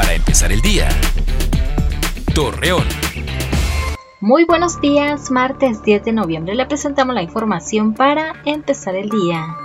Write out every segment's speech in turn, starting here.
Para empezar el día. Torreón. Muy buenos días, martes 10 de noviembre le presentamos la información para empezar el día.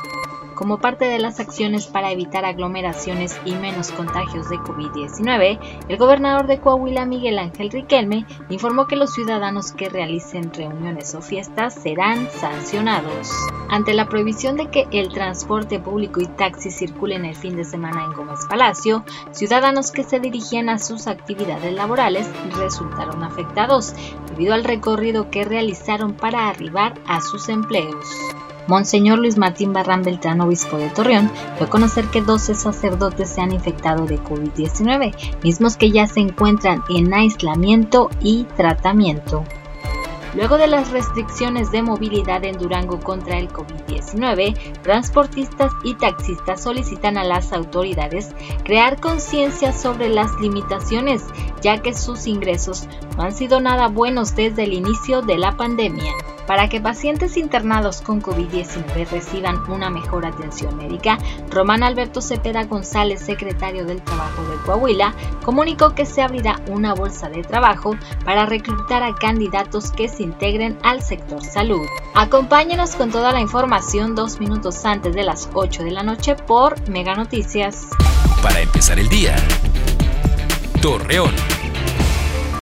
Como parte de las acciones para evitar aglomeraciones y menos contagios de COVID-19, el gobernador de Coahuila, Miguel Ángel Riquelme, informó que los ciudadanos que realicen reuniones o fiestas serán sancionados. Ante la prohibición de que el transporte público y taxi circulen el fin de semana en Gómez Palacio, ciudadanos que se dirigían a sus actividades laborales resultaron afectados debido al recorrido que realizaron para arribar a sus empleos. Monseñor Luis Martín Barran Beltrán, obispo de Torreón, dio a conocer que 12 sacerdotes se han infectado de COVID-19, mismos que ya se encuentran en aislamiento y tratamiento. Luego de las restricciones de movilidad en Durango contra el COVID-19, transportistas y taxistas solicitan a las autoridades crear conciencia sobre las limitaciones, ya que sus ingresos no han sido nada buenos desde el inicio de la pandemia. Para que pacientes internados con COVID-19 reciban una mejor atención médica, Román Alberto Cepeda González, secretario del Trabajo de Coahuila, comunicó que se abrirá una bolsa de trabajo para reclutar a candidatos que se integren al sector salud. Acompáñenos con toda la información dos minutos antes de las 8 de la noche por Mega Noticias. Para empezar el día. Torreón.